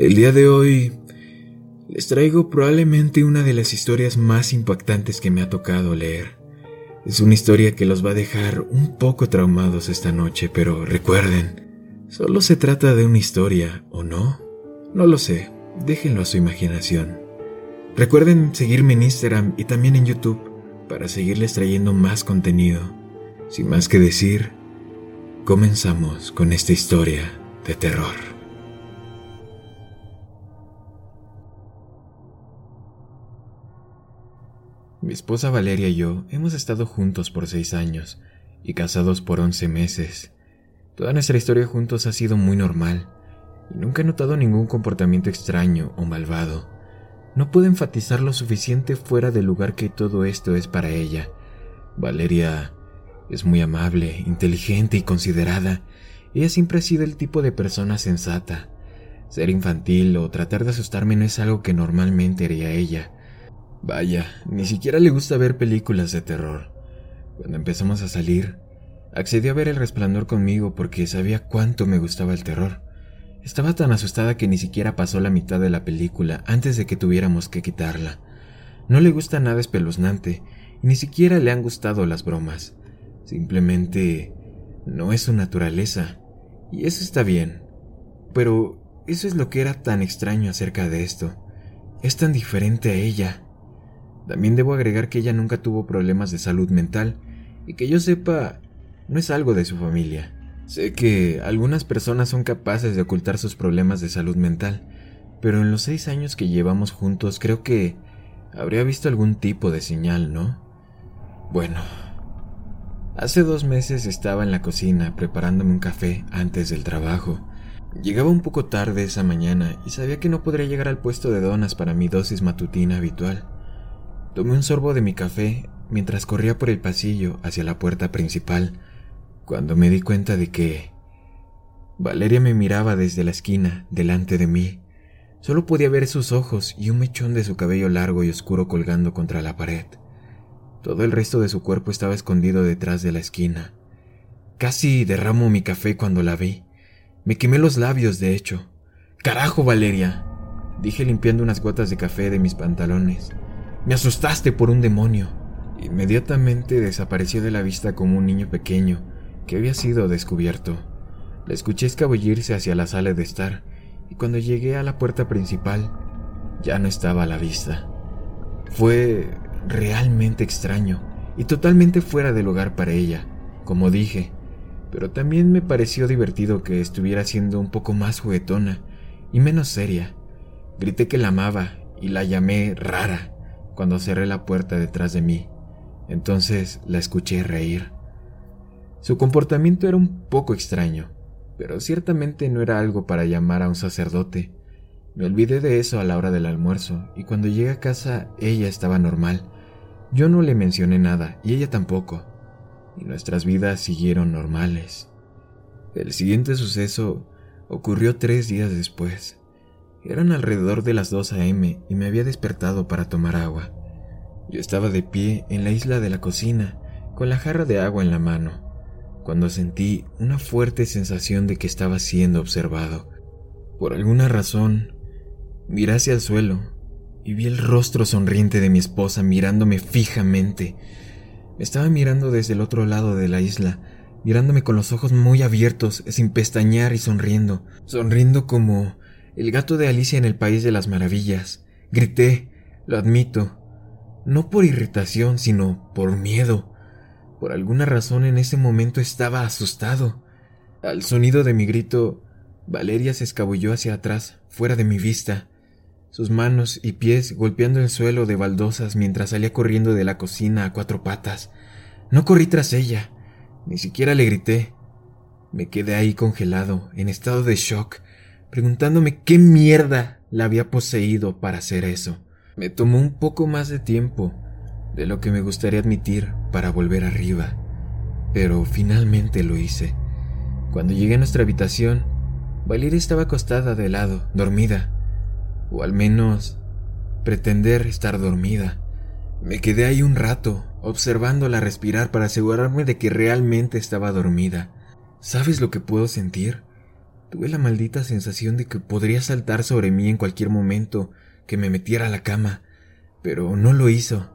El día de hoy les traigo probablemente una de las historias más impactantes que me ha tocado leer. Es una historia que los va a dejar un poco traumados esta noche, pero recuerden, solo se trata de una historia, ¿o no? No lo sé, déjenlo a su imaginación. Recuerden seguirme en Instagram y también en YouTube para seguirles trayendo más contenido. Sin más que decir, comenzamos con esta historia de terror. Mi esposa Valeria y yo hemos estado juntos por seis años y casados por once meses. Toda nuestra historia juntos ha sido muy normal y nunca he notado ningún comportamiento extraño o malvado. No puedo enfatizar lo suficiente fuera del lugar que todo esto es para ella. Valeria es muy amable, inteligente y considerada. Ella siempre ha sido el tipo de persona sensata. Ser infantil o tratar de asustarme no es algo que normalmente haría ella. Vaya, ni siquiera le gusta ver películas de terror. Cuando empezamos a salir, accedió a ver el resplandor conmigo porque sabía cuánto me gustaba el terror. Estaba tan asustada que ni siquiera pasó la mitad de la película antes de que tuviéramos que quitarla. No le gusta nada espeluznante y ni siquiera le han gustado las bromas. Simplemente no es su naturaleza. Y eso está bien. Pero eso es lo que era tan extraño acerca de esto. Es tan diferente a ella. También debo agregar que ella nunca tuvo problemas de salud mental y que yo sepa, no es algo de su familia. Sé que algunas personas son capaces de ocultar sus problemas de salud mental, pero en los seis años que llevamos juntos creo que habría visto algún tipo de señal, ¿no? Bueno, hace dos meses estaba en la cocina preparándome un café antes del trabajo. Llegaba un poco tarde esa mañana y sabía que no podría llegar al puesto de donas para mi dosis matutina habitual. Tomé un sorbo de mi café mientras corría por el pasillo hacia la puerta principal, cuando me di cuenta de que Valeria me miraba desde la esquina, delante de mí. Solo podía ver sus ojos y un mechón de su cabello largo y oscuro colgando contra la pared. Todo el resto de su cuerpo estaba escondido detrás de la esquina. Casi derramo mi café cuando la vi. Me quemé los labios, de hecho. ¡Carajo, Valeria! dije limpiando unas gotas de café de mis pantalones. Me asustaste por un demonio. Inmediatamente desapareció de la vista como un niño pequeño que había sido descubierto. La escuché escabullirse hacia la sala de estar y cuando llegué a la puerta principal ya no estaba a la vista. Fue realmente extraño y totalmente fuera de lugar para ella, como dije, pero también me pareció divertido que estuviera siendo un poco más juguetona y menos seria. Grité que la amaba y la llamé rara cuando cerré la puerta detrás de mí. Entonces la escuché reír. Su comportamiento era un poco extraño, pero ciertamente no era algo para llamar a un sacerdote. Me olvidé de eso a la hora del almuerzo, y cuando llegué a casa ella estaba normal. Yo no le mencioné nada, y ella tampoco, y nuestras vidas siguieron normales. El siguiente suceso ocurrió tres días después. Eran alrededor de las 2 a.m. y me había despertado para tomar agua. Yo estaba de pie en la isla de la cocina, con la jarra de agua en la mano, cuando sentí una fuerte sensación de que estaba siendo observado. Por alguna razón, miré hacia el suelo y vi el rostro sonriente de mi esposa mirándome fijamente. Me estaba mirando desde el otro lado de la isla, mirándome con los ojos muy abiertos, sin pestañear y sonriendo, sonriendo como el gato de Alicia en el País de las Maravillas. Grité, lo admito, no por irritación, sino por miedo. Por alguna razón en ese momento estaba asustado. Al sonido de mi grito, Valeria se escabulló hacia atrás, fuera de mi vista, sus manos y pies golpeando el suelo de baldosas mientras salía corriendo de la cocina a cuatro patas. No corrí tras ella, ni siquiera le grité. Me quedé ahí congelado, en estado de shock, preguntándome qué mierda la había poseído para hacer eso. Me tomó un poco más de tiempo de lo que me gustaría admitir para volver arriba, pero finalmente lo hice. Cuando llegué a nuestra habitación, Valeria estaba acostada de lado, dormida, o al menos pretender estar dormida. Me quedé ahí un rato, observándola respirar para asegurarme de que realmente estaba dormida. ¿Sabes lo que puedo sentir? Tuve la maldita sensación de que podría saltar sobre mí en cualquier momento que me metiera a la cama, pero no lo hizo.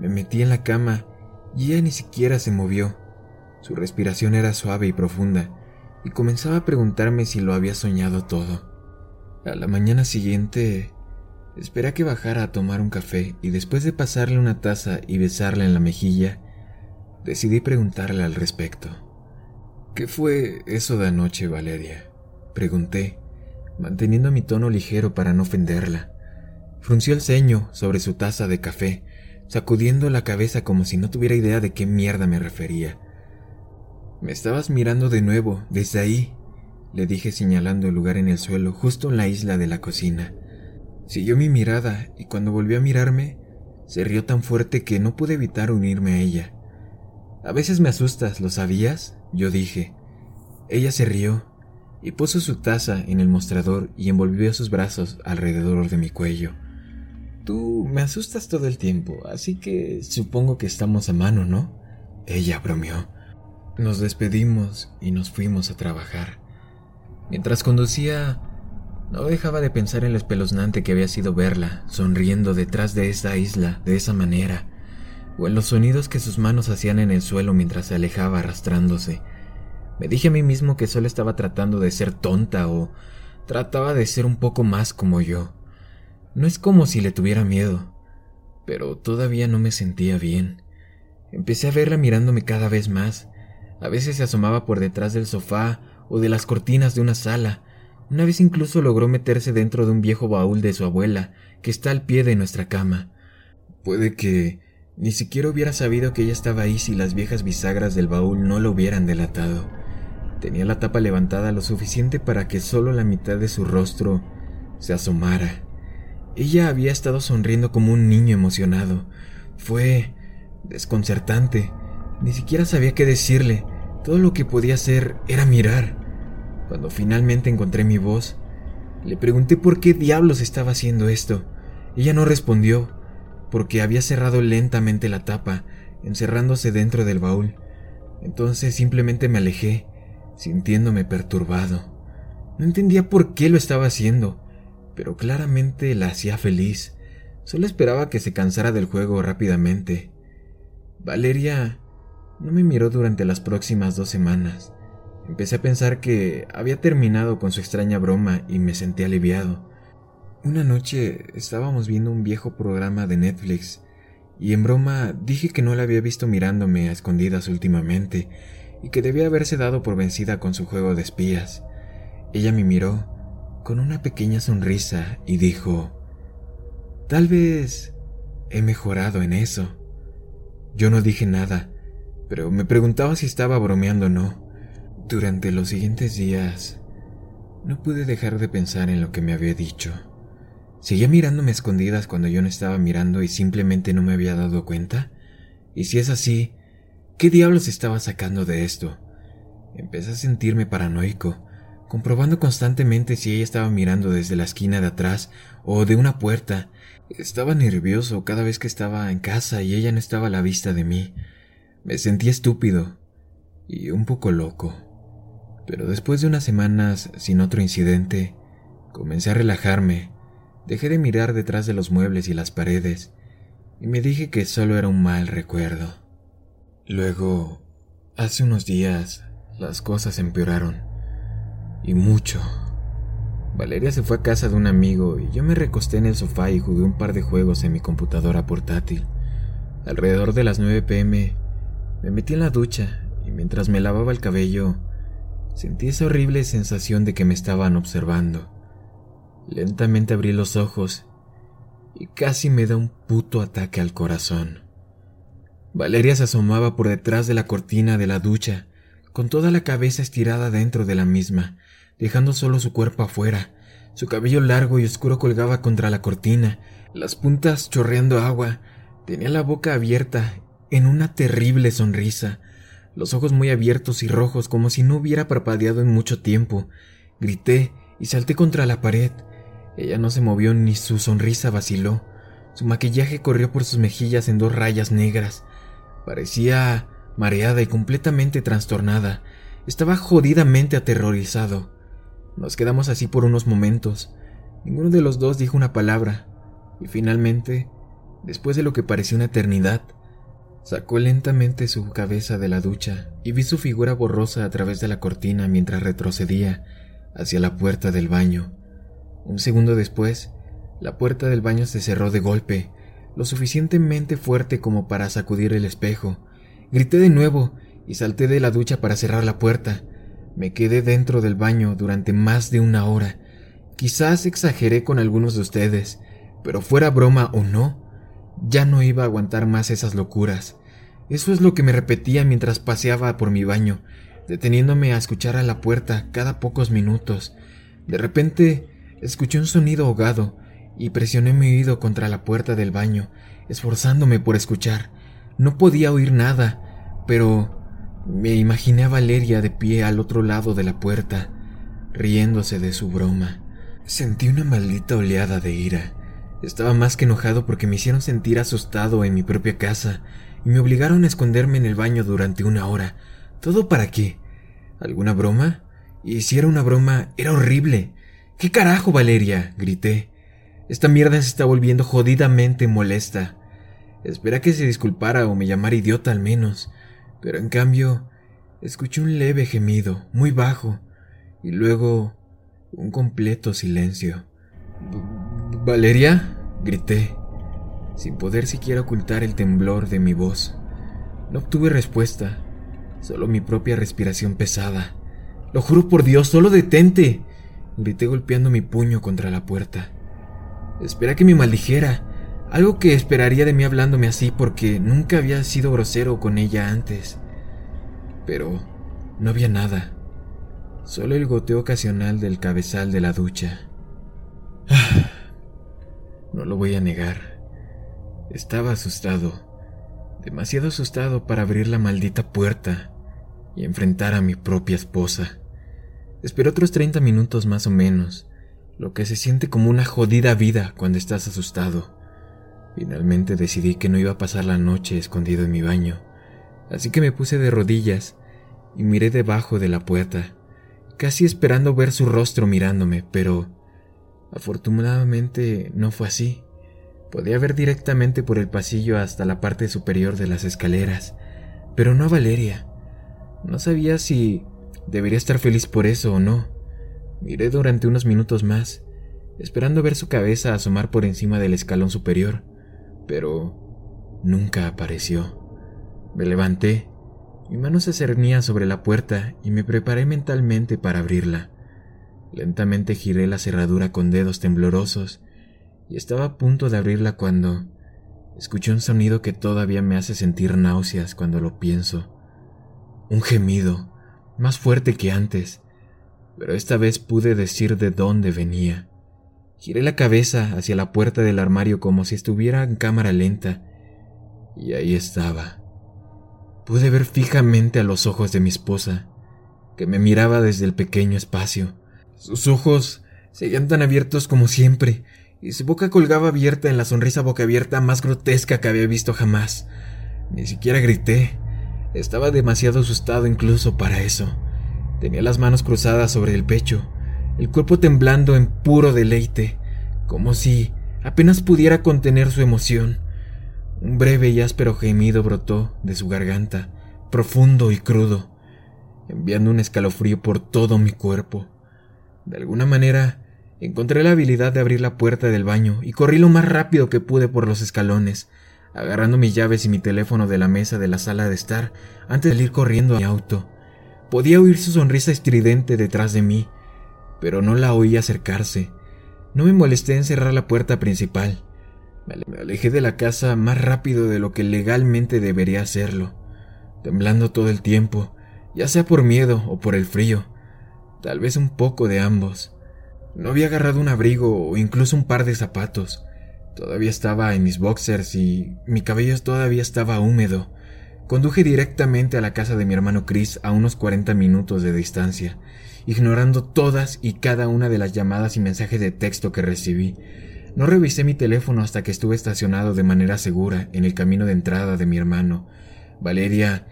Me metí en la cama y ella ni siquiera se movió. Su respiración era suave y profunda, y comenzaba a preguntarme si lo había soñado todo. A la mañana siguiente, esperé a que bajara a tomar un café y después de pasarle una taza y besarla en la mejilla, decidí preguntarle al respecto. ¿Qué fue eso de anoche, Valeria? Pregunté, manteniendo mi tono ligero para no ofenderla. Frunció el ceño sobre su taza de café, sacudiendo la cabeza como si no tuviera idea de qué mierda me refería. Me estabas mirando de nuevo, desde ahí, le dije señalando el lugar en el suelo, justo en la isla de la cocina. Siguió mi mirada y cuando volvió a mirarme, se rió tan fuerte que no pude evitar unirme a ella. A veces me asustas, ¿lo sabías? Yo dije. Ella se rió y puso su taza en el mostrador y envolvió sus brazos alrededor de mi cuello. Tú me asustas todo el tiempo, así que supongo que estamos a mano, ¿no? Ella bromeó. Nos despedimos y nos fuimos a trabajar. Mientras conducía, no dejaba de pensar en lo espeluznante que había sido verla, sonriendo detrás de esa isla de esa manera, o en los sonidos que sus manos hacían en el suelo mientras se alejaba arrastrándose. Me dije a mí mismo que solo estaba tratando de ser tonta o trataba de ser un poco más como yo. No es como si le tuviera miedo, pero todavía no me sentía bien. Empecé a verla mirándome cada vez más. A veces se asomaba por detrás del sofá o de las cortinas de una sala. Una vez incluso logró meterse dentro de un viejo baúl de su abuela, que está al pie de nuestra cama. Puede que ni siquiera hubiera sabido que ella estaba ahí si las viejas bisagras del baúl no lo hubieran delatado. Tenía la tapa levantada lo suficiente para que solo la mitad de su rostro se asomara. Ella había estado sonriendo como un niño emocionado. Fue desconcertante. Ni siquiera sabía qué decirle. Todo lo que podía hacer era mirar. Cuando finalmente encontré mi voz, le pregunté por qué diablos estaba haciendo esto. Ella no respondió, porque había cerrado lentamente la tapa, encerrándose dentro del baúl. Entonces simplemente me alejé, sintiéndome perturbado. No entendía por qué lo estaba haciendo pero claramente la hacía feliz. Solo esperaba que se cansara del juego rápidamente. Valeria no me miró durante las próximas dos semanas. Empecé a pensar que había terminado con su extraña broma y me sentí aliviado. Una noche estábamos viendo un viejo programa de Netflix y en broma dije que no la había visto mirándome a escondidas últimamente y que debía haberse dado por vencida con su juego de espías. Ella me miró con una pequeña sonrisa y dijo, Tal vez he mejorado en eso. Yo no dije nada, pero me preguntaba si estaba bromeando o no. Durante los siguientes días, no pude dejar de pensar en lo que me había dicho. ¿Seguía mirándome escondidas cuando yo no estaba mirando y simplemente no me había dado cuenta? Y si es así, ¿qué diablos estaba sacando de esto? Empecé a sentirme paranoico comprobando constantemente si ella estaba mirando desde la esquina de atrás o de una puerta. Estaba nervioso cada vez que estaba en casa y ella no estaba a la vista de mí. Me sentía estúpido y un poco loco. Pero después de unas semanas sin otro incidente, comencé a relajarme, dejé de mirar detrás de los muebles y las paredes, y me dije que solo era un mal recuerdo. Luego, hace unos días, las cosas empeoraron y mucho. Valeria se fue a casa de un amigo y yo me recosté en el sofá y jugué un par de juegos en mi computadora portátil. Alrededor de las 9 pm me metí en la ducha y mientras me lavaba el cabello sentí esa horrible sensación de que me estaban observando. Lentamente abrí los ojos y casi me da un puto ataque al corazón. Valeria se asomaba por detrás de la cortina de la ducha, con toda la cabeza estirada dentro de la misma, dejando solo su cuerpo afuera. Su cabello largo y oscuro colgaba contra la cortina, las puntas chorreando agua. Tenía la boca abierta en una terrible sonrisa, los ojos muy abiertos y rojos como si no hubiera parpadeado en mucho tiempo. Grité y salté contra la pared. Ella no se movió ni su sonrisa vaciló. Su maquillaje corrió por sus mejillas en dos rayas negras. Parecía mareada y completamente trastornada. Estaba jodidamente aterrorizado. Nos quedamos así por unos momentos. Ninguno de los dos dijo una palabra. Y finalmente, después de lo que pareció una eternidad, sacó lentamente su cabeza de la ducha y vi su figura borrosa a través de la cortina mientras retrocedía hacia la puerta del baño. Un segundo después, la puerta del baño se cerró de golpe, lo suficientemente fuerte como para sacudir el espejo. Grité de nuevo y salté de la ducha para cerrar la puerta. Me quedé dentro del baño durante más de una hora. Quizás exageré con algunos de ustedes, pero fuera broma o no, ya no iba a aguantar más esas locuras. Eso es lo que me repetía mientras paseaba por mi baño, deteniéndome a escuchar a la puerta cada pocos minutos. De repente escuché un sonido ahogado y presioné mi oído contra la puerta del baño, esforzándome por escuchar. No podía oír nada, pero me imaginé a Valeria de pie al otro lado de la puerta, riéndose de su broma. Sentí una maldita oleada de ira. Estaba más que enojado porque me hicieron sentir asustado en mi propia casa y me obligaron a esconderme en el baño durante una hora. ¿Todo para qué? ¿Alguna broma? Y si era una broma, era horrible. ¿Qué carajo, Valeria? grité. Esta mierda se está volviendo jodidamente molesta. Espera que se disculpara o me llamara idiota al menos, pero en cambio escuché un leve gemido, muy bajo, y luego un completo silencio. ¿Valeria? grité, sin poder siquiera ocultar el temblor de mi voz. No obtuve respuesta, solo mi propia respiración pesada. Lo juro por Dios, solo detente. grité golpeando mi puño contra la puerta. Espera que me maldijera, algo que esperaría de mí hablándome así porque nunca había sido grosero con ella antes. Pero no había nada, solo el goteo ocasional del cabezal de la ducha. No lo voy a negar. Estaba asustado, demasiado asustado para abrir la maldita puerta y enfrentar a mi propia esposa. Esperé otros 30 minutos más o menos, lo que se siente como una jodida vida cuando estás asustado. Finalmente decidí que no iba a pasar la noche escondido en mi baño, así que me puse de rodillas y miré debajo de la puerta, casi esperando ver su rostro mirándome, pero afortunadamente no fue así. Podía ver directamente por el pasillo hasta la parte superior de las escaleras, pero no a Valeria. No sabía si debería estar feliz por eso o no. Miré durante unos minutos más, esperando ver su cabeza asomar por encima del escalón superior, pero nunca apareció. Me levanté, mi mano se cernía sobre la puerta y me preparé mentalmente para abrirla. Lentamente giré la cerradura con dedos temblorosos y estaba a punto de abrirla cuando escuché un sonido que todavía me hace sentir náuseas cuando lo pienso. Un gemido, más fuerte que antes, pero esta vez pude decir de dónde venía. Giré la cabeza hacia la puerta del armario como si estuviera en cámara lenta, y ahí estaba. Pude ver fijamente a los ojos de mi esposa, que me miraba desde el pequeño espacio. Sus ojos seguían tan abiertos como siempre, y su boca colgaba abierta en la sonrisa boca abierta más grotesca que había visto jamás. Ni siquiera grité. Estaba demasiado asustado incluso para eso. Tenía las manos cruzadas sobre el pecho, el cuerpo temblando en puro deleite, como si apenas pudiera contener su emoción. Un breve y áspero gemido brotó de su garganta, profundo y crudo, enviando un escalofrío por todo mi cuerpo. De alguna manera, encontré la habilidad de abrir la puerta del baño y corrí lo más rápido que pude por los escalones, agarrando mis llaves y mi teléfono de la mesa de la sala de estar antes de salir corriendo a mi auto. Podía oír su sonrisa estridente detrás de mí, pero no la oí acercarse. No me molesté en cerrar la puerta principal. Me alejé de la casa más rápido de lo que legalmente debería hacerlo, temblando todo el tiempo, ya sea por miedo o por el frío, tal vez un poco de ambos. No había agarrado un abrigo o incluso un par de zapatos. Todavía estaba en mis boxers y mi cabello todavía estaba húmedo. Conduje directamente a la casa de mi hermano Chris a unos 40 minutos de distancia, ignorando todas y cada una de las llamadas y mensajes de texto que recibí. No revisé mi teléfono hasta que estuve estacionado de manera segura en el camino de entrada de mi hermano. Valeria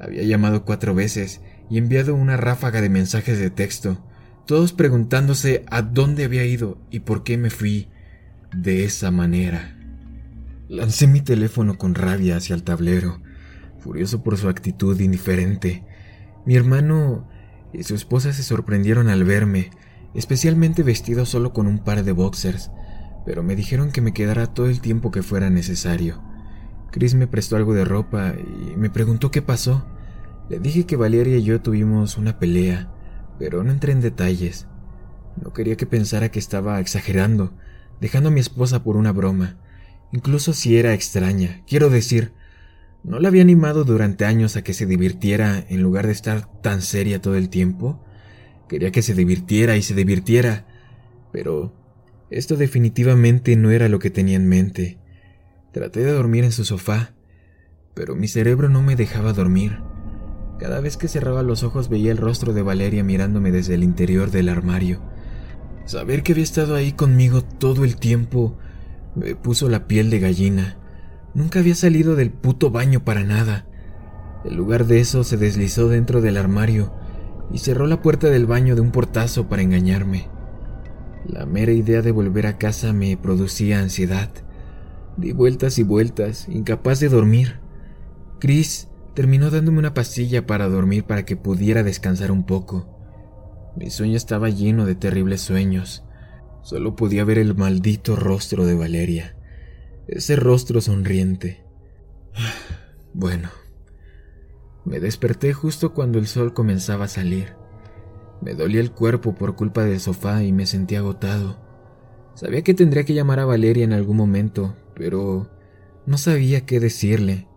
había llamado cuatro veces y enviado una ráfaga de mensajes de texto todos preguntándose a dónde había ido y por qué me fui de esa manera. Lancé mi teléfono con rabia hacia el tablero, furioso por su actitud indiferente. Mi hermano y su esposa se sorprendieron al verme, especialmente vestido solo con un par de boxers, pero me dijeron que me quedara todo el tiempo que fuera necesario. Chris me prestó algo de ropa y me preguntó qué pasó. Le dije que Valeria y yo tuvimos una pelea pero no entré en detalles. No quería que pensara que estaba exagerando, dejando a mi esposa por una broma, incluso si era extraña. Quiero decir, no la había animado durante años a que se divirtiera en lugar de estar tan seria todo el tiempo. Quería que se divirtiera y se divirtiera, pero esto definitivamente no era lo que tenía en mente. Traté de dormir en su sofá, pero mi cerebro no me dejaba dormir. Cada vez que cerraba los ojos veía el rostro de Valeria mirándome desde el interior del armario. Saber que había estado ahí conmigo todo el tiempo me puso la piel de gallina. Nunca había salido del puto baño para nada. En lugar de eso se deslizó dentro del armario y cerró la puerta del baño de un portazo para engañarme. La mera idea de volver a casa me producía ansiedad. Di vueltas y vueltas, incapaz de dormir. Chris terminó dándome una pastilla para dormir para que pudiera descansar un poco. Mi sueño estaba lleno de terribles sueños. Solo podía ver el maldito rostro de Valeria. Ese rostro sonriente. Bueno, me desperté justo cuando el sol comenzaba a salir. Me dolía el cuerpo por culpa del sofá y me sentí agotado. Sabía que tendría que llamar a Valeria en algún momento, pero no sabía qué decirle.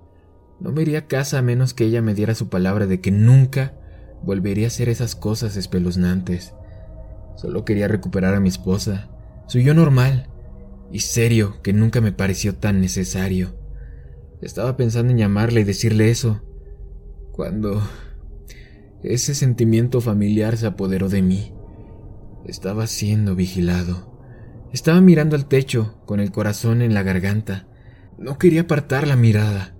No me iría a casa a menos que ella me diera su palabra de que nunca volvería a hacer esas cosas espeluznantes. Solo quería recuperar a mi esposa, su yo normal y serio que nunca me pareció tan necesario. Estaba pensando en llamarle y decirle eso, cuando ese sentimiento familiar se apoderó de mí. Estaba siendo vigilado. Estaba mirando al techo, con el corazón en la garganta. No quería apartar la mirada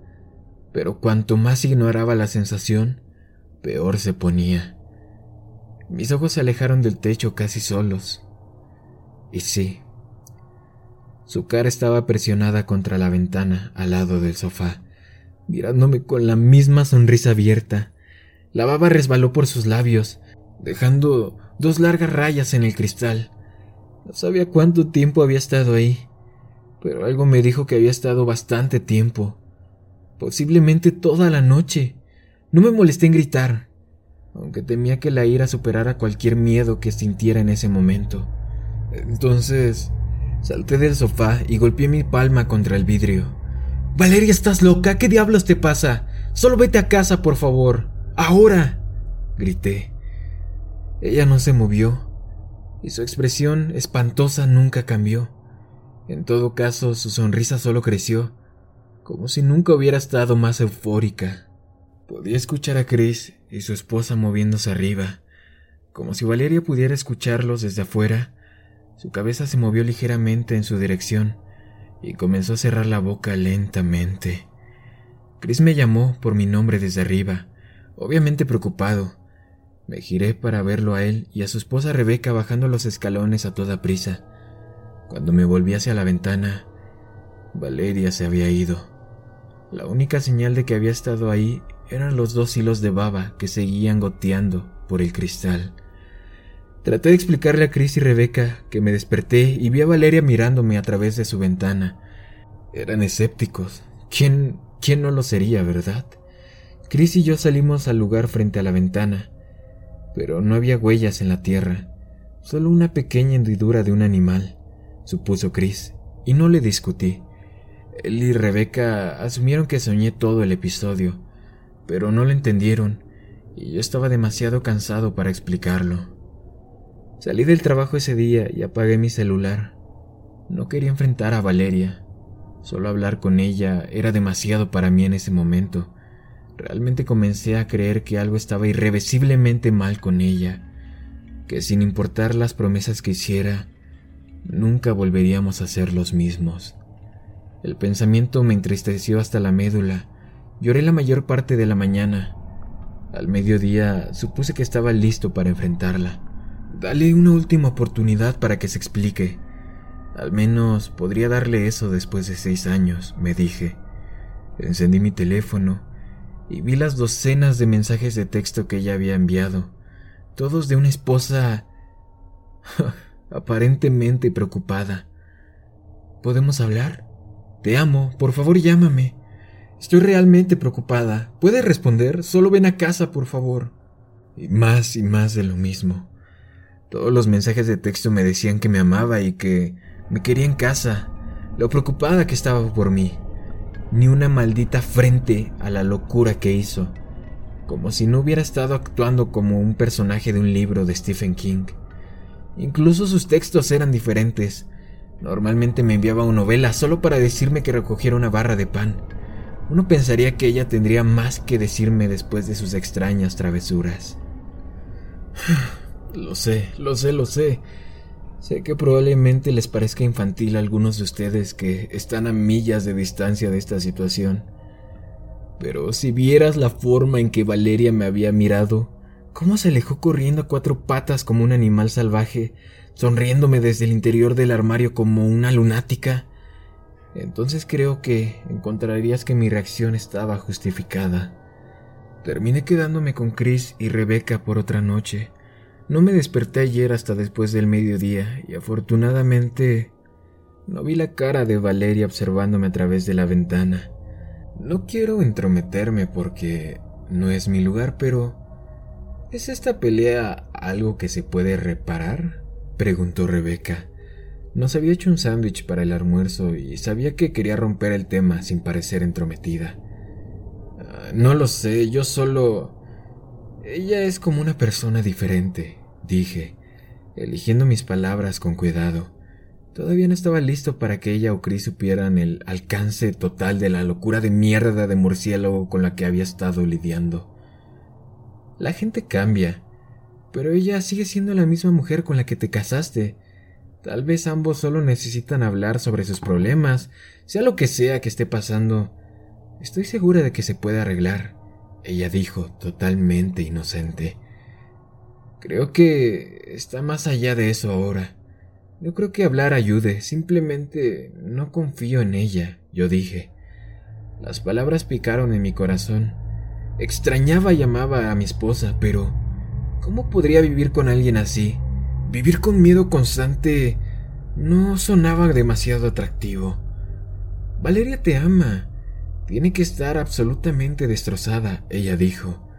pero cuanto más ignoraba la sensación, peor se ponía. Mis ojos se alejaron del techo casi solos. Y sí, su cara estaba presionada contra la ventana al lado del sofá, mirándome con la misma sonrisa abierta. La baba resbaló por sus labios, dejando dos largas rayas en el cristal. No sabía cuánto tiempo había estado ahí, pero algo me dijo que había estado bastante tiempo posiblemente toda la noche. No me molesté en gritar, aunque temía que la ira superara cualquier miedo que sintiera en ese momento. Entonces, salté del sofá y golpeé mi palma contra el vidrio. Valeria, ¿estás loca? ¿Qué diablos te pasa? Solo vete a casa, por favor. Ahora. grité. Ella no se movió, y su expresión espantosa nunca cambió. En todo caso, su sonrisa solo creció, como si nunca hubiera estado más eufórica. Podía escuchar a Chris y su esposa moviéndose arriba, como si Valeria pudiera escucharlos desde afuera. Su cabeza se movió ligeramente en su dirección y comenzó a cerrar la boca lentamente. Chris me llamó por mi nombre desde arriba, obviamente preocupado. Me giré para verlo a él y a su esposa Rebeca bajando los escalones a toda prisa. Cuando me volví hacia la ventana, Valeria se había ido. La única señal de que había estado ahí eran los dos hilos de baba que seguían goteando por el cristal. Traté de explicarle a Chris y Rebeca que me desperté y vi a Valeria mirándome a través de su ventana. Eran escépticos. ¿Quién, quién no lo sería, verdad? Chris y yo salimos al lugar frente a la ventana, pero no había huellas en la tierra, solo una pequeña hendidura de un animal, supuso Chris, y no le discutí. Él y Rebeca asumieron que soñé todo el episodio, pero no lo entendieron y yo estaba demasiado cansado para explicarlo. Salí del trabajo ese día y apagué mi celular. No quería enfrentar a Valeria. Solo hablar con ella era demasiado para mí en ese momento. Realmente comencé a creer que algo estaba irreversiblemente mal con ella, que sin importar las promesas que hiciera, nunca volveríamos a ser los mismos. El pensamiento me entristeció hasta la médula. Lloré la mayor parte de la mañana. Al mediodía supuse que estaba listo para enfrentarla. Dale una última oportunidad para que se explique. Al menos podría darle eso después de seis años, me dije. Encendí mi teléfono y vi las docenas de mensajes de texto que ella había enviado, todos de una esposa aparentemente preocupada. ¿Podemos hablar? Te amo, por favor llámame. Estoy realmente preocupada. ¿Puedes responder? Solo ven a casa, por favor. Y más y más de lo mismo. Todos los mensajes de texto me decían que me amaba y que me quería en casa, lo preocupada que estaba por mí. Ni una maldita frente a la locura que hizo, como si no hubiera estado actuando como un personaje de un libro de Stephen King. Incluso sus textos eran diferentes. Normalmente me enviaba una novela solo para decirme que recogiera una barra de pan. Uno pensaría que ella tendría más que decirme después de sus extrañas travesuras. Lo sé, lo sé, lo sé. Sé que probablemente les parezca infantil a algunos de ustedes que están a millas de distancia de esta situación. Pero si vieras la forma en que Valeria me había mirado, cómo se alejó corriendo a cuatro patas como un animal salvaje, sonriéndome desde el interior del armario como una lunática, entonces creo que encontrarías que mi reacción estaba justificada. Terminé quedándome con Chris y Rebecca por otra noche. No me desperté ayer hasta después del mediodía y afortunadamente no vi la cara de Valeria observándome a través de la ventana. No quiero entrometerme porque no es mi lugar, pero ¿es esta pelea algo que se puede reparar? preguntó Rebeca. Nos había hecho un sándwich para el almuerzo y sabía que quería romper el tema sin parecer entrometida. Ah, no lo sé, yo solo... Ella es como una persona diferente, dije, eligiendo mis palabras con cuidado. Todavía no estaba listo para que ella o Chris supieran el alcance total de la locura de mierda de murciélago con la que había estado lidiando. La gente cambia, pero ella sigue siendo la misma mujer con la que te casaste. Tal vez ambos solo necesitan hablar sobre sus problemas, sea lo que sea que esté pasando. Estoy segura de que se puede arreglar, ella dijo, totalmente inocente. Creo que está más allá de eso ahora. No creo que hablar ayude, simplemente no confío en ella, yo dije. Las palabras picaron en mi corazón. Extrañaba y amaba a mi esposa, pero ¿cómo podría vivir con alguien así? Vivir con miedo constante no sonaba demasiado atractivo. Valeria te ama. Tiene que estar absolutamente destrozada, ella dijo.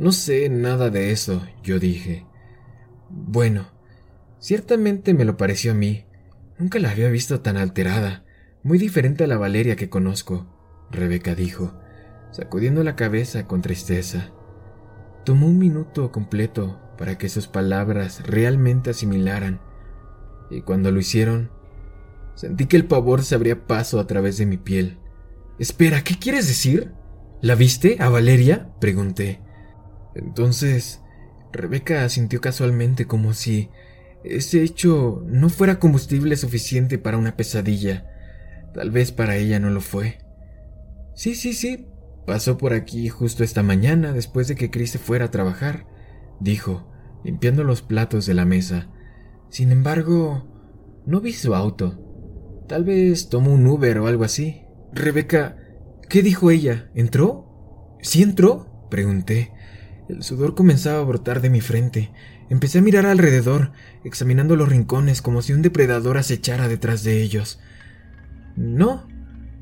No sé nada de eso, yo dije. Bueno, ciertamente me lo pareció a mí. Nunca la había visto tan alterada, muy diferente a la Valeria que conozco, Rebeca dijo, sacudiendo la cabeza con tristeza. Tomó un minuto completo para que sus palabras realmente asimilaran, y cuando lo hicieron, sentí que el pavor se abría paso a través de mi piel. Espera, ¿qué quieres decir? ¿La viste a Valeria? pregunté. Entonces, Rebeca asintió casualmente como si ese hecho no fuera combustible suficiente para una pesadilla. Tal vez para ella no lo fue. Sí, sí, sí. Pasó por aquí justo esta mañana después de que Chris se fuera a trabajar, dijo, limpiando los platos de la mesa. Sin embargo, no vi su auto. Tal vez tomó un Uber o algo así. Rebeca, ¿qué dijo ella? ¿Entró? ¿Sí entró? pregunté. El sudor comenzaba a brotar de mi frente. Empecé a mirar alrededor, examinando los rincones como si un depredador acechara detrás de ellos. No,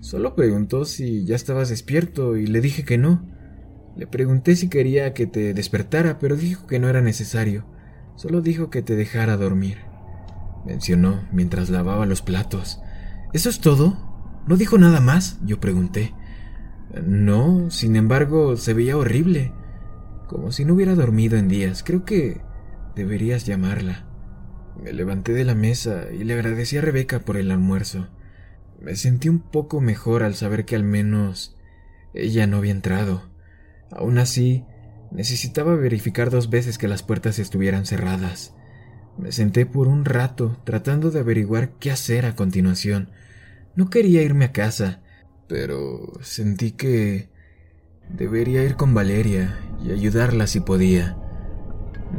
solo preguntó si ya estabas despierto y le dije que no. Le pregunté si quería que te despertara, pero dijo que no era necesario. Solo dijo que te dejara dormir. Mencionó mientras lavaba los platos. ¿Eso es todo? ¿No dijo nada más? Yo pregunté. No, sin embargo, se veía horrible como si no hubiera dormido en días. Creo que deberías llamarla. Me levanté de la mesa y le agradecí a Rebeca por el almuerzo. Me sentí un poco mejor al saber que al menos ella no había entrado. Aún así, necesitaba verificar dos veces que las puertas estuvieran cerradas. Me senté por un rato tratando de averiguar qué hacer a continuación. No quería irme a casa, pero sentí que debería ir con Valeria y ayudarla si podía.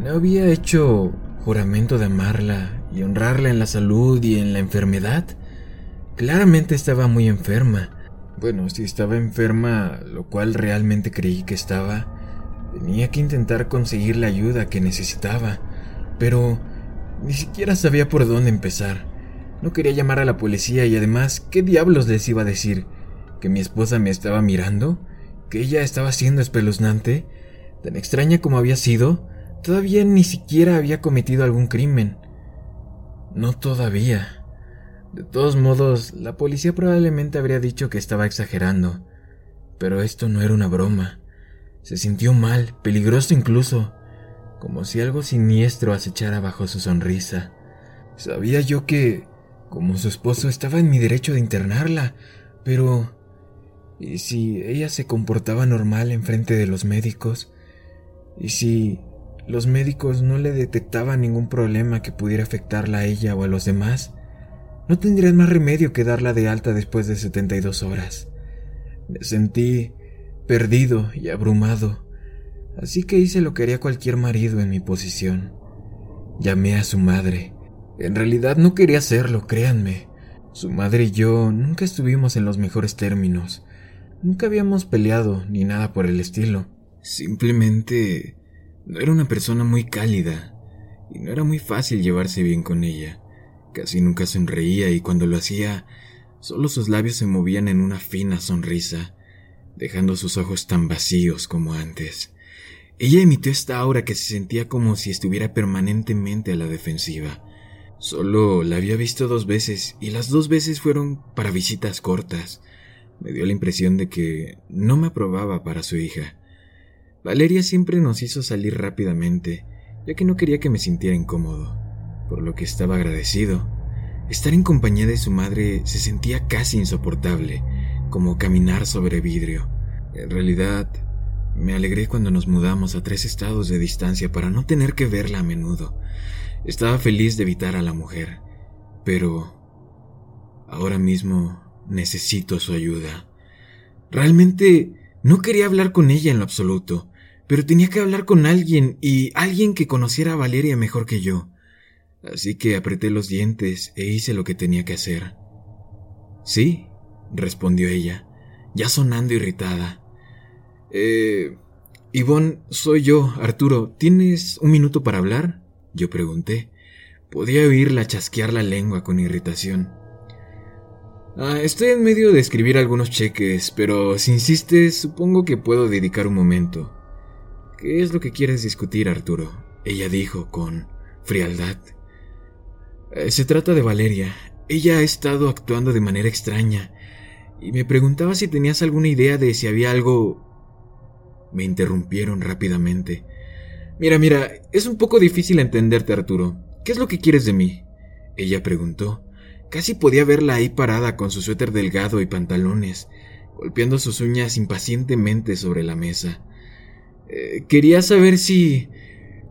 No había hecho juramento de amarla y honrarla en la salud y en la enfermedad. Claramente estaba muy enferma. Bueno, si estaba enferma, lo cual realmente creí que estaba, tenía que intentar conseguir la ayuda que necesitaba, pero ni siquiera sabía por dónde empezar. No quería llamar a la policía y además, ¿qué diablos les iba a decir? ¿Que mi esposa me estaba mirando? ¿Que ella estaba siendo espeluznante? Tan extraña como había sido, todavía ni siquiera había cometido algún crimen. No todavía. De todos modos, la policía probablemente habría dicho que estaba exagerando. Pero esto no era una broma. Se sintió mal, peligroso incluso, como si algo siniestro acechara bajo su sonrisa. Sabía yo que, como su esposo, estaba en mi derecho de internarla, pero... ¿Y si ella se comportaba normal en frente de los médicos? ¿Y si los médicos no le detectaban ningún problema que pudiera afectarla a ella o a los demás? No tendrían más remedio que darla de alta después de 72 horas. Me sentí perdido y abrumado, así que hice lo que haría cualquier marido en mi posición. Llamé a su madre. En realidad no quería hacerlo, créanme. Su madre y yo nunca estuvimos en los mejores términos. Nunca habíamos peleado ni nada por el estilo. Simplemente no era una persona muy cálida y no era muy fácil llevarse bien con ella. Casi nunca sonreía y cuando lo hacía, solo sus labios se movían en una fina sonrisa, dejando sus ojos tan vacíos como antes. Ella emitió esta aura que se sentía como si estuviera permanentemente a la defensiva. Solo la había visto dos veces y las dos veces fueron para visitas cortas. Me dio la impresión de que no me aprobaba para su hija. Valeria siempre nos hizo salir rápidamente, ya que no quería que me sintiera incómodo, por lo que estaba agradecido. Estar en compañía de su madre se sentía casi insoportable, como caminar sobre vidrio. En realidad, me alegré cuando nos mudamos a tres estados de distancia para no tener que verla a menudo. Estaba feliz de evitar a la mujer, pero ahora mismo necesito su ayuda. Realmente no quería hablar con ella en lo absoluto, pero tenía que hablar con alguien y alguien que conociera a Valeria mejor que yo. Así que apreté los dientes e hice lo que tenía que hacer. Sí, respondió ella, ya sonando irritada. Eh. Ivonne, soy yo, Arturo. ¿Tienes un minuto para hablar? Yo pregunté. Podía oírla chasquear la lengua con irritación. Ah, estoy en medio de escribir algunos cheques, pero si insistes, supongo que puedo dedicar un momento. ¿Qué es lo que quieres discutir, Arturo? Ella dijo con frialdad. Eh, se trata de Valeria. Ella ha estado actuando de manera extraña y me preguntaba si tenías alguna idea de si había algo... Me interrumpieron rápidamente. Mira, mira, es un poco difícil entenderte, Arturo. ¿Qué es lo que quieres de mí? Ella preguntó. Casi podía verla ahí parada con su suéter delgado y pantalones, golpeando sus uñas impacientemente sobre la mesa. Eh, quería saber si...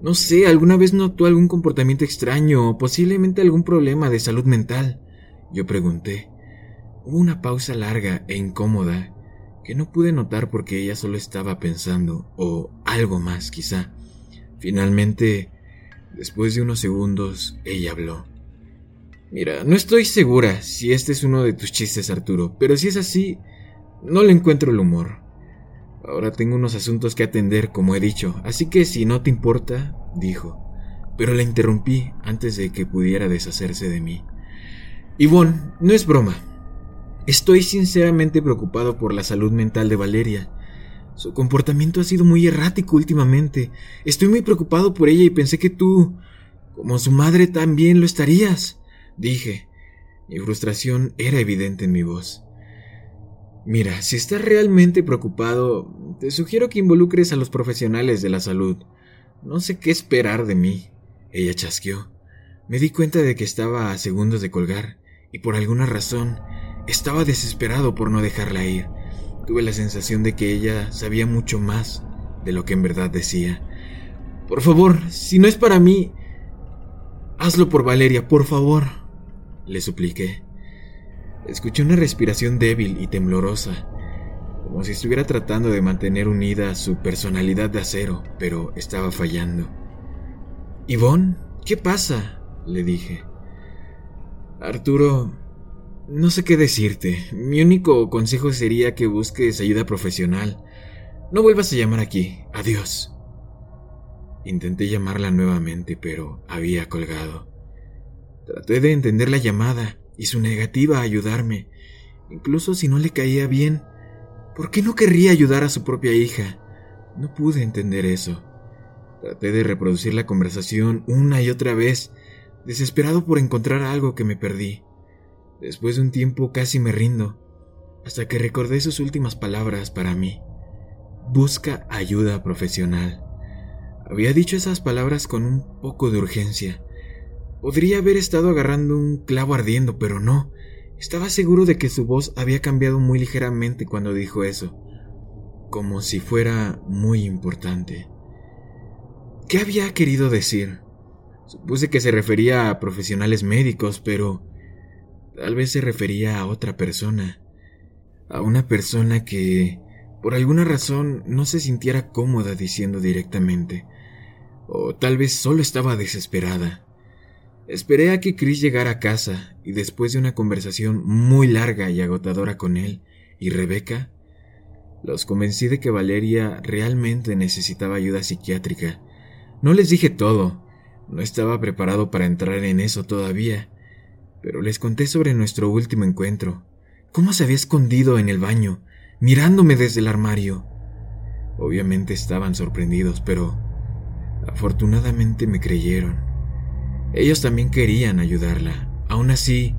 No sé, alguna vez notó algún comportamiento extraño o posiblemente algún problema de salud mental. Yo pregunté. Hubo una pausa larga e incómoda que no pude notar porque ella solo estaba pensando, o algo más quizá. Finalmente, después de unos segundos, ella habló. Mira, no estoy segura si este es uno de tus chistes, Arturo, pero si es así, no le encuentro el humor. Ahora tengo unos asuntos que atender, como he dicho, así que si no te importa, dijo. Pero la interrumpí antes de que pudiera deshacerse de mí. Ivonne, no es broma. Estoy sinceramente preocupado por la salud mental de Valeria. Su comportamiento ha sido muy errático últimamente. Estoy muy preocupado por ella y pensé que tú, como su madre, también lo estarías. Dije. Mi frustración era evidente en mi voz. Mira, si estás realmente preocupado, te sugiero que involucres a los profesionales de la salud. No sé qué esperar de mí. Ella chasqueó. Me di cuenta de que estaba a segundos de colgar y por alguna razón estaba desesperado por no dejarla ir. Tuve la sensación de que ella sabía mucho más de lo que en verdad decía. Por favor, si no es para mí, hazlo por Valeria, por favor, le supliqué. Escuché una respiración débil y temblorosa, como si estuviera tratando de mantener unida su personalidad de acero, pero estaba fallando. Yvonne, ¿qué pasa? le dije. Arturo, no sé qué decirte. Mi único consejo sería que busques ayuda profesional. No vuelvas a llamar aquí. Adiós. Intenté llamarla nuevamente, pero había colgado. Traté de entender la llamada y su negativa a ayudarme. Incluso si no le caía bien, ¿por qué no querría ayudar a su propia hija? No pude entender eso. Traté de reproducir la conversación una y otra vez, desesperado por encontrar algo que me perdí. Después de un tiempo casi me rindo, hasta que recordé sus últimas palabras para mí. Busca ayuda profesional. Había dicho esas palabras con un poco de urgencia. Podría haber estado agarrando un clavo ardiendo, pero no. Estaba seguro de que su voz había cambiado muy ligeramente cuando dijo eso, como si fuera muy importante. ¿Qué había querido decir? Supuse que se refería a profesionales médicos, pero Tal vez se refería a otra persona, a una persona que, por alguna razón, no se sintiera cómoda diciendo directamente, o tal vez solo estaba desesperada. Esperé a que Chris llegara a casa y después de una conversación muy larga y agotadora con él y Rebeca, los convencí de que Valeria realmente necesitaba ayuda psiquiátrica. No les dije todo, no estaba preparado para entrar en eso todavía, pero les conté sobre nuestro último encuentro, cómo se había escondido en el baño, mirándome desde el armario. Obviamente estaban sorprendidos, pero afortunadamente me creyeron. Ellos también querían ayudarla. Aún así,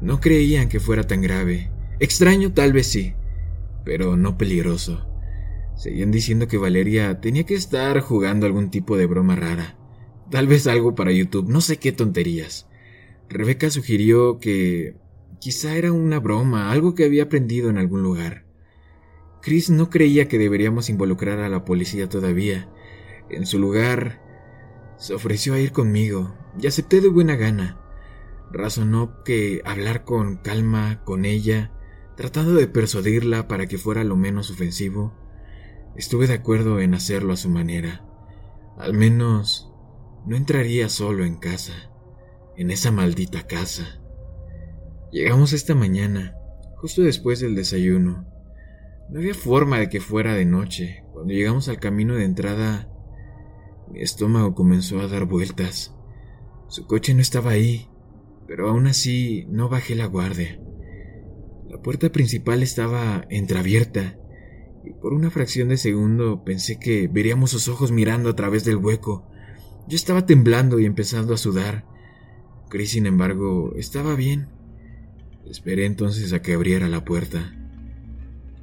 no creían que fuera tan grave. Extraño tal vez sí, pero no peligroso. Seguían diciendo que Valeria tenía que estar jugando algún tipo de broma rara. Tal vez algo para YouTube, no sé qué tonterías. Rebeca sugirió que quizá era una broma, algo que había aprendido en algún lugar. Chris no creía que deberíamos involucrar a la policía todavía. En su lugar, se ofreció a ir conmigo y acepté de buena gana. Razonó que hablar con calma con ella, tratando de persuadirla para que fuera lo menos ofensivo, estuve de acuerdo en hacerlo a su manera. Al menos no entraría solo en casa en esa maldita casa. Llegamos esta mañana, justo después del desayuno. No había forma de que fuera de noche. Cuando llegamos al camino de entrada, mi estómago comenzó a dar vueltas. Su coche no estaba ahí, pero aún así no bajé la guardia. La puerta principal estaba entreabierta y por una fracción de segundo pensé que veríamos sus ojos mirando a través del hueco. Yo estaba temblando y empezando a sudar. Chris, sin embargo, estaba bien. Esperé entonces a que abriera la puerta.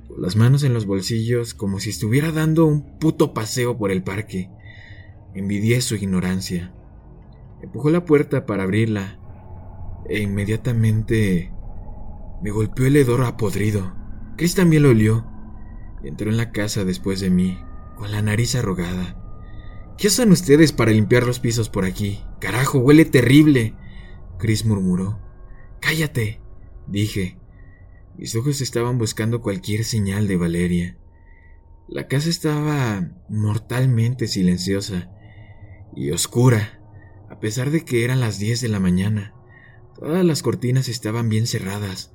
Con las manos en los bolsillos, como si estuviera dando un puto paseo por el parque. Envidié su ignorancia. Empujó la puerta para abrirla e inmediatamente me golpeó el hedor apodrido. Chris también lo olió. Entró en la casa después de mí, con la nariz arrugada. ¿Qué hacen ustedes para limpiar los pisos por aquí? Carajo, huele terrible. Chris murmuró. Cállate, dije. Mis ojos estaban buscando cualquier señal de Valeria. La casa estaba mortalmente silenciosa y oscura, a pesar de que eran las diez de la mañana. Todas las cortinas estaban bien cerradas,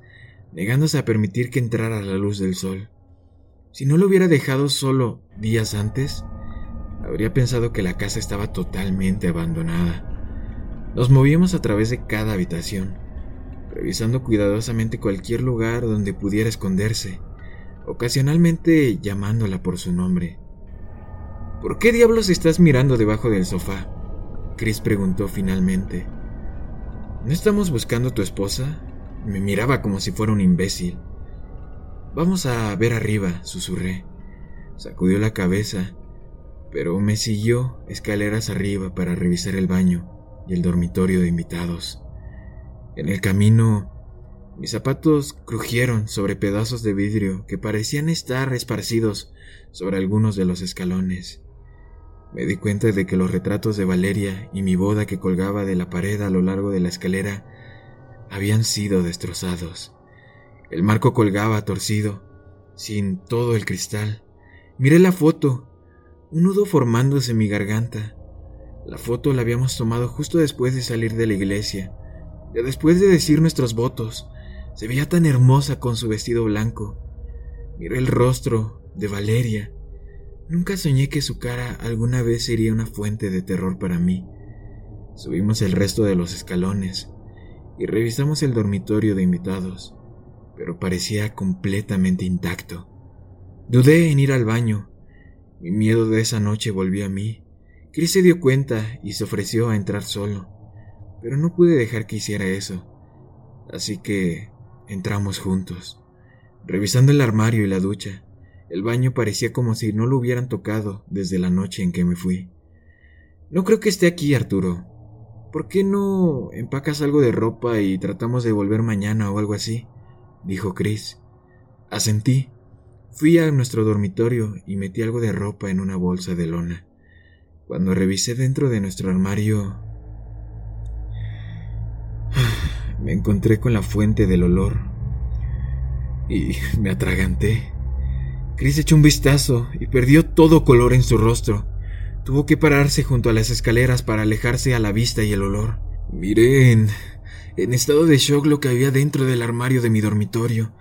negándose a permitir que entrara la luz del sol. Si no lo hubiera dejado solo días antes, habría pensado que la casa estaba totalmente abandonada. Nos movíamos a través de cada habitación, revisando cuidadosamente cualquier lugar donde pudiera esconderse, ocasionalmente llamándola por su nombre. ¿Por qué diablos estás mirando debajo del sofá? Chris preguntó finalmente. ¿No estamos buscando tu esposa? Me miraba como si fuera un imbécil. Vamos a ver arriba, susurré. Sacudió la cabeza, pero me siguió escaleras arriba para revisar el baño y el dormitorio de invitados. En el camino, mis zapatos crujieron sobre pedazos de vidrio que parecían estar esparcidos sobre algunos de los escalones. Me di cuenta de que los retratos de Valeria y mi boda que colgaba de la pared a lo largo de la escalera habían sido destrozados. El marco colgaba torcido, sin todo el cristal. Miré la foto, un nudo formándose en mi garganta. La foto la habíamos tomado justo después de salir de la iglesia, después de decir nuestros votos. Se veía tan hermosa con su vestido blanco. Miré el rostro de Valeria. Nunca soñé que su cara alguna vez sería una fuente de terror para mí. Subimos el resto de los escalones y revisamos el dormitorio de invitados, pero parecía completamente intacto. Dudé en ir al baño. Mi miedo de esa noche volvió a mí. Chris se dio cuenta y se ofreció a entrar solo, pero no pude dejar que hiciera eso. Así que entramos juntos. Revisando el armario y la ducha, el baño parecía como si no lo hubieran tocado desde la noche en que me fui. No creo que esté aquí, Arturo. ¿Por qué no empacas algo de ropa y tratamos de volver mañana o algo así? dijo Chris. Asentí. Fui a nuestro dormitorio y metí algo de ropa en una bolsa de lona. Cuando revisé dentro de nuestro armario, me encontré con la fuente del olor y me atraganté. Chris echó un vistazo y perdió todo color en su rostro. Tuvo que pararse junto a las escaleras para alejarse a la vista y el olor. Miré en, en estado de shock lo que había dentro del armario de mi dormitorio.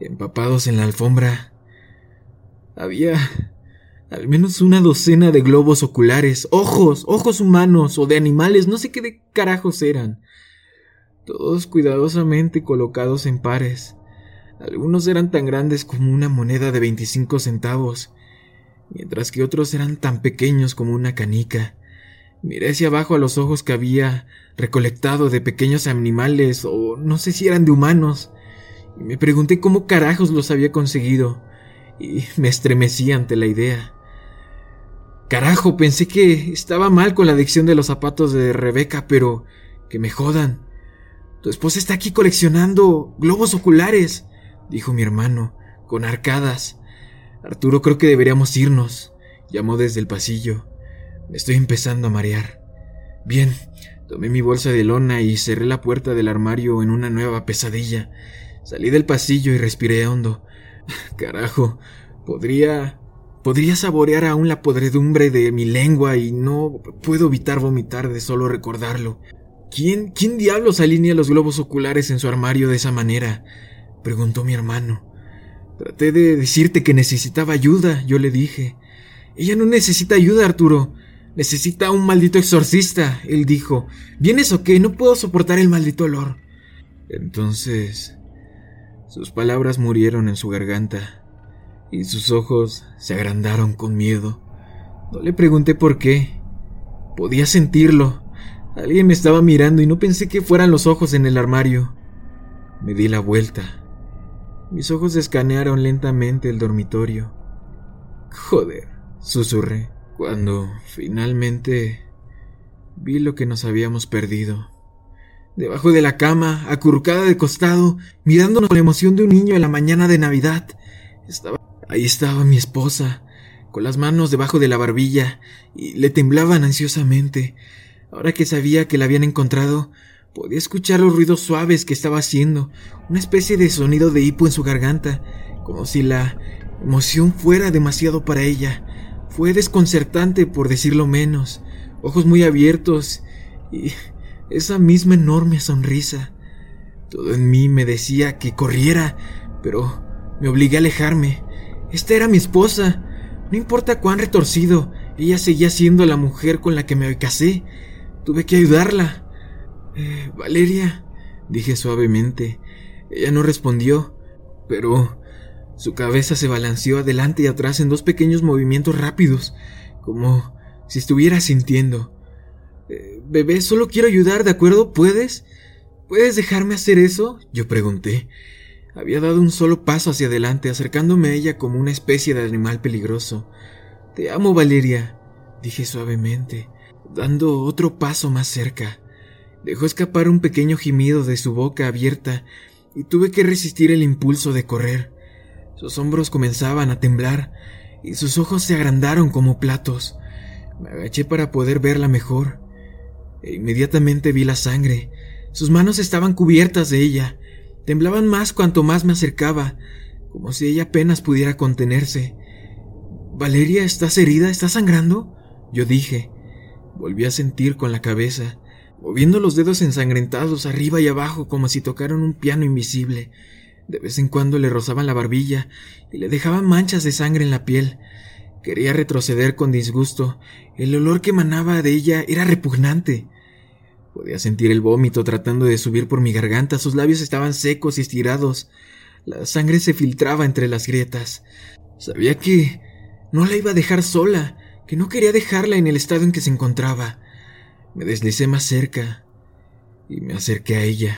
Empapados en la alfombra, había al menos una docena de globos oculares, ojos, ojos humanos o de animales, no sé qué de carajos eran. Todos cuidadosamente colocados en pares. Algunos eran tan grandes como una moneda de 25 centavos mientras que otros eran tan pequeños como una canica. Miré hacia abajo a los ojos que había recolectado de pequeños animales, o no sé si eran de humanos, y me pregunté cómo carajos los había conseguido, y me estremecí ante la idea. Carajo, pensé que estaba mal con la adicción de los zapatos de Rebeca, pero que me jodan. Tu esposa está aquí coleccionando globos oculares, dijo mi hermano, con arcadas. Arturo, creo que deberíamos irnos, llamó desde el pasillo. Me estoy empezando a marear. Bien, tomé mi bolsa de lona y cerré la puerta del armario en una nueva pesadilla. Salí del pasillo y respiré hondo. Carajo, podría... podría saborear aún la podredumbre de mi lengua y no puedo evitar vomitar de solo recordarlo. ¿Quién, quién diablos alinea los globos oculares en su armario de esa manera? Preguntó mi hermano. Traté de decirte que necesitaba ayuda, yo le dije. Ella no necesita ayuda, Arturo. Necesita un maldito exorcista, él dijo. ¿Vienes o qué? No puedo soportar el maldito olor. Entonces... Sus palabras murieron en su garganta y sus ojos se agrandaron con miedo. No le pregunté por qué. Podía sentirlo. Alguien me estaba mirando y no pensé que fueran los ojos en el armario. Me di la vuelta. Mis ojos escanearon lentamente el dormitorio. Joder, susurré, cuando finalmente vi lo que nos habíamos perdido. Debajo de la cama, acurrucada de costado, mirándonos con la emoción de un niño en la mañana de Navidad, estaba ahí estaba mi esposa, con las manos debajo de la barbilla, y le temblaban ansiosamente. Ahora que sabía que la habían encontrado, Podía escuchar los ruidos suaves que estaba haciendo, una especie de sonido de hipo en su garganta, como si la emoción fuera demasiado para ella. Fue desconcertante, por decirlo menos, ojos muy abiertos y esa misma enorme sonrisa. Todo en mí me decía que corriera, pero me obligué a alejarme. Esta era mi esposa. No importa cuán retorcido, ella seguía siendo la mujer con la que me casé. Tuve que ayudarla. Valeria, dije suavemente. Ella no respondió, pero su cabeza se balanceó adelante y atrás en dos pequeños movimientos rápidos, como si estuviera sintiendo. Eh, bebé, solo quiero ayudar, ¿de acuerdo? ¿Puedes? ¿Puedes dejarme hacer eso? Yo pregunté. Había dado un solo paso hacia adelante, acercándome a ella como una especie de animal peligroso. Te amo, Valeria, dije suavemente. dando otro paso más cerca. Dejó escapar un pequeño gemido de su boca abierta y tuve que resistir el impulso de correr. Sus hombros comenzaban a temblar y sus ojos se agrandaron como platos. Me agaché para poder verla mejor e inmediatamente vi la sangre. Sus manos estaban cubiertas de ella. Temblaban más cuanto más me acercaba, como si ella apenas pudiera contenerse. Valeria, ¿estás herida? ¿Estás sangrando? Yo dije. Volví a sentir con la cabeza, moviendo los dedos ensangrentados arriba y abajo como si tocaran un piano invisible. De vez en cuando le rozaban la barbilla y le dejaban manchas de sangre en la piel. Quería retroceder con disgusto. El olor que emanaba de ella era repugnante. Podía sentir el vómito tratando de subir por mi garganta. Sus labios estaban secos y estirados. La sangre se filtraba entre las grietas. Sabía que no la iba a dejar sola, que no quería dejarla en el estado en que se encontraba. Me deslicé más cerca y me acerqué a ella.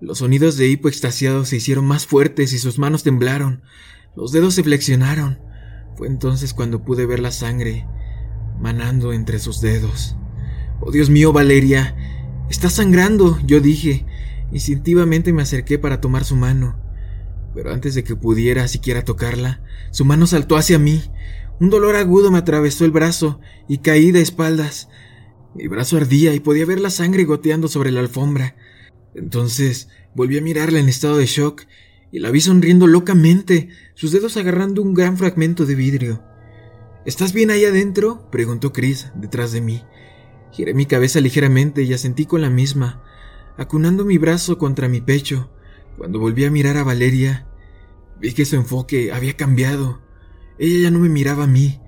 Los sonidos de hipo extasiado se hicieron más fuertes y sus manos temblaron. Los dedos se flexionaron. Fue entonces cuando pude ver la sangre manando entre sus dedos. Oh Dios mío, Valeria, está sangrando, yo dije. Instintivamente me acerqué para tomar su mano. Pero antes de que pudiera siquiera tocarla, su mano saltó hacia mí. Un dolor agudo me atravesó el brazo y caí de espaldas. Mi brazo ardía y podía ver la sangre goteando sobre la alfombra. Entonces volví a mirarla en estado de shock y la vi sonriendo locamente, sus dedos agarrando un gran fragmento de vidrio. ¿Estás bien ahí adentro? preguntó Chris detrás de mí. Giré mi cabeza ligeramente y asentí con la misma, acunando mi brazo contra mi pecho. Cuando volví a mirar a Valeria, vi que su enfoque había cambiado. Ella ya no me miraba a mí,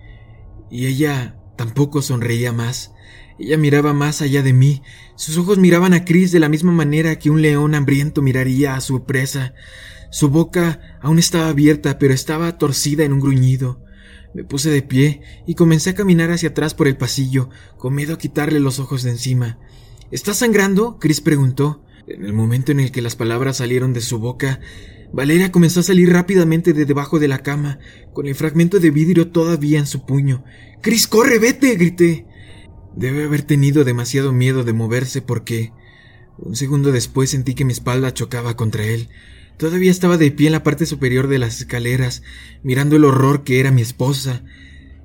y ella tampoco sonreía más. Ella miraba más allá de mí. Sus ojos miraban a Chris de la misma manera que un león hambriento miraría a su presa. Su boca aún estaba abierta, pero estaba torcida en un gruñido. Me puse de pie y comencé a caminar hacia atrás por el pasillo, con miedo a quitarle los ojos de encima. ¿Estás sangrando? Chris preguntó. En el momento en el que las palabras salieron de su boca, Valeria comenzó a salir rápidamente de debajo de la cama, con el fragmento de vidrio todavía en su puño. Chris, corre, vete, grité. Debe haber tenido demasiado miedo de moverse porque... Un segundo después sentí que mi espalda chocaba contra él. Todavía estaba de pie en la parte superior de las escaleras, mirando el horror que era mi esposa.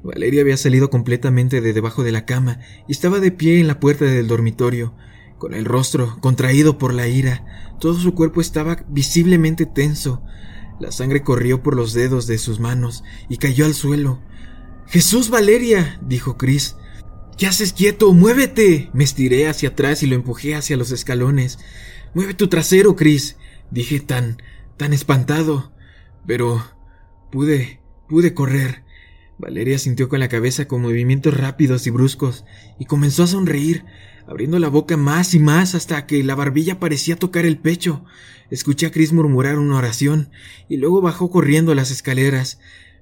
Valeria había salido completamente de debajo de la cama y estaba de pie en la puerta del dormitorio, con el rostro contraído por la ira. Todo su cuerpo estaba visiblemente tenso. La sangre corrió por los dedos de sus manos y cayó al suelo. Jesús, Valeria, dijo Chris. ¿Qué haces quieto? ¡Muévete! Me estiré hacia atrás y lo empujé hacia los escalones. Mueve tu trasero, Chris dije tan, tan espantado. Pero pude, pude correr. Valeria sintió con la cabeza con movimientos rápidos y bruscos y comenzó a sonreír, abriendo la boca más y más hasta que la barbilla parecía tocar el pecho. Escuché a Chris murmurar una oración y luego bajó corriendo las escaleras.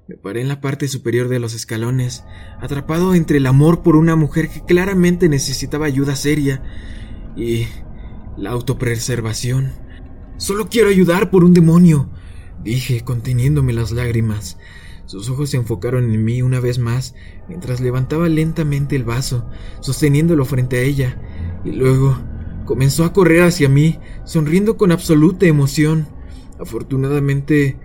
Me paré en la parte superior de los escalones, atrapado entre el amor por una mujer que claramente necesitaba ayuda seria y la autopreservación. Solo quiero ayudar por un demonio, dije, conteniéndome las lágrimas. Sus ojos se enfocaron en mí una vez más mientras levantaba lentamente el vaso, sosteniéndolo frente a ella, y luego comenzó a correr hacia mí, sonriendo con absoluta emoción. Afortunadamente,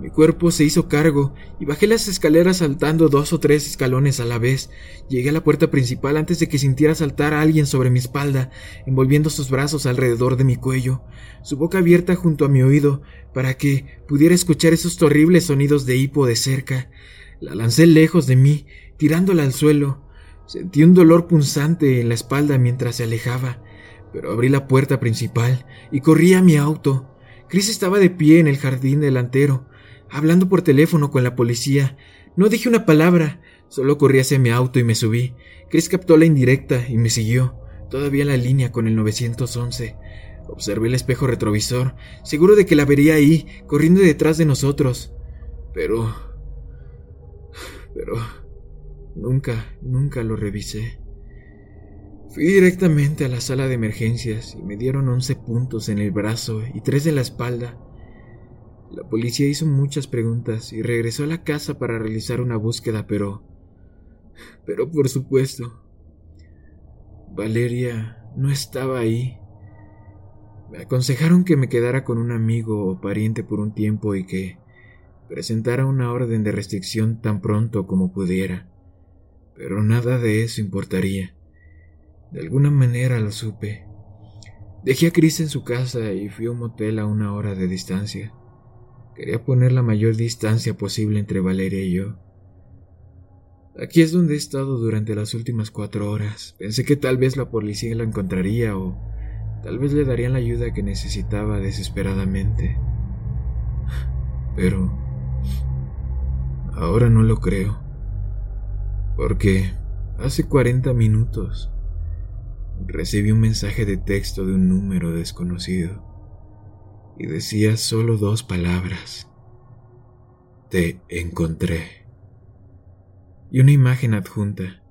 mi cuerpo se hizo cargo y bajé las escaleras saltando dos o tres escalones a la vez. Llegué a la puerta principal antes de que sintiera saltar a alguien sobre mi espalda, envolviendo sus brazos alrededor de mi cuello, su boca abierta junto a mi oído, para que pudiera escuchar esos horribles sonidos de hipo de cerca. La lancé lejos de mí, tirándola al suelo. Sentí un dolor punzante en la espalda mientras se alejaba, pero abrí la puerta principal y corrí a mi auto. Chris estaba de pie en el jardín delantero, hablando por teléfono con la policía. No dije una palabra, solo corrí hacia mi auto y me subí. Chris captó la indirecta y me siguió, todavía la línea con el 911. Observé el espejo retrovisor, seguro de que la vería ahí, corriendo detrás de nosotros. Pero... Pero... Nunca, nunca lo revisé. Fui directamente a la sala de emergencias y me dieron once puntos en el brazo y tres en la espalda. La policía hizo muchas preguntas y regresó a la casa para realizar una búsqueda, pero... Pero por supuesto, Valeria no estaba ahí. Me aconsejaron que me quedara con un amigo o pariente por un tiempo y que presentara una orden de restricción tan pronto como pudiera. Pero nada de eso importaría. De alguna manera lo supe. Dejé a Chris en su casa y fui a un motel a una hora de distancia. Quería poner la mayor distancia posible entre Valeria y yo. Aquí es donde he estado durante las últimas cuatro horas. Pensé que tal vez la policía la encontraría o tal vez le darían la ayuda que necesitaba desesperadamente. Pero ahora no lo creo. Porque hace 40 minutos recibí un mensaje de texto de un número desconocido y decía solo dos palabras. Te encontré y una imagen adjunta.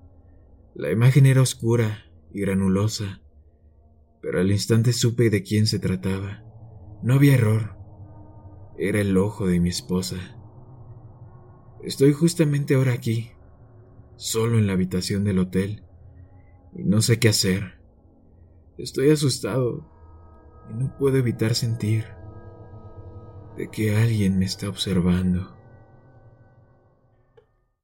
La imagen era oscura y granulosa, pero al instante supe de quién se trataba. No había error. Era el ojo de mi esposa. Estoy justamente ahora aquí, solo en la habitación del hotel, y no sé qué hacer. Estoy asustado y no puedo evitar sentir de que alguien me está observando.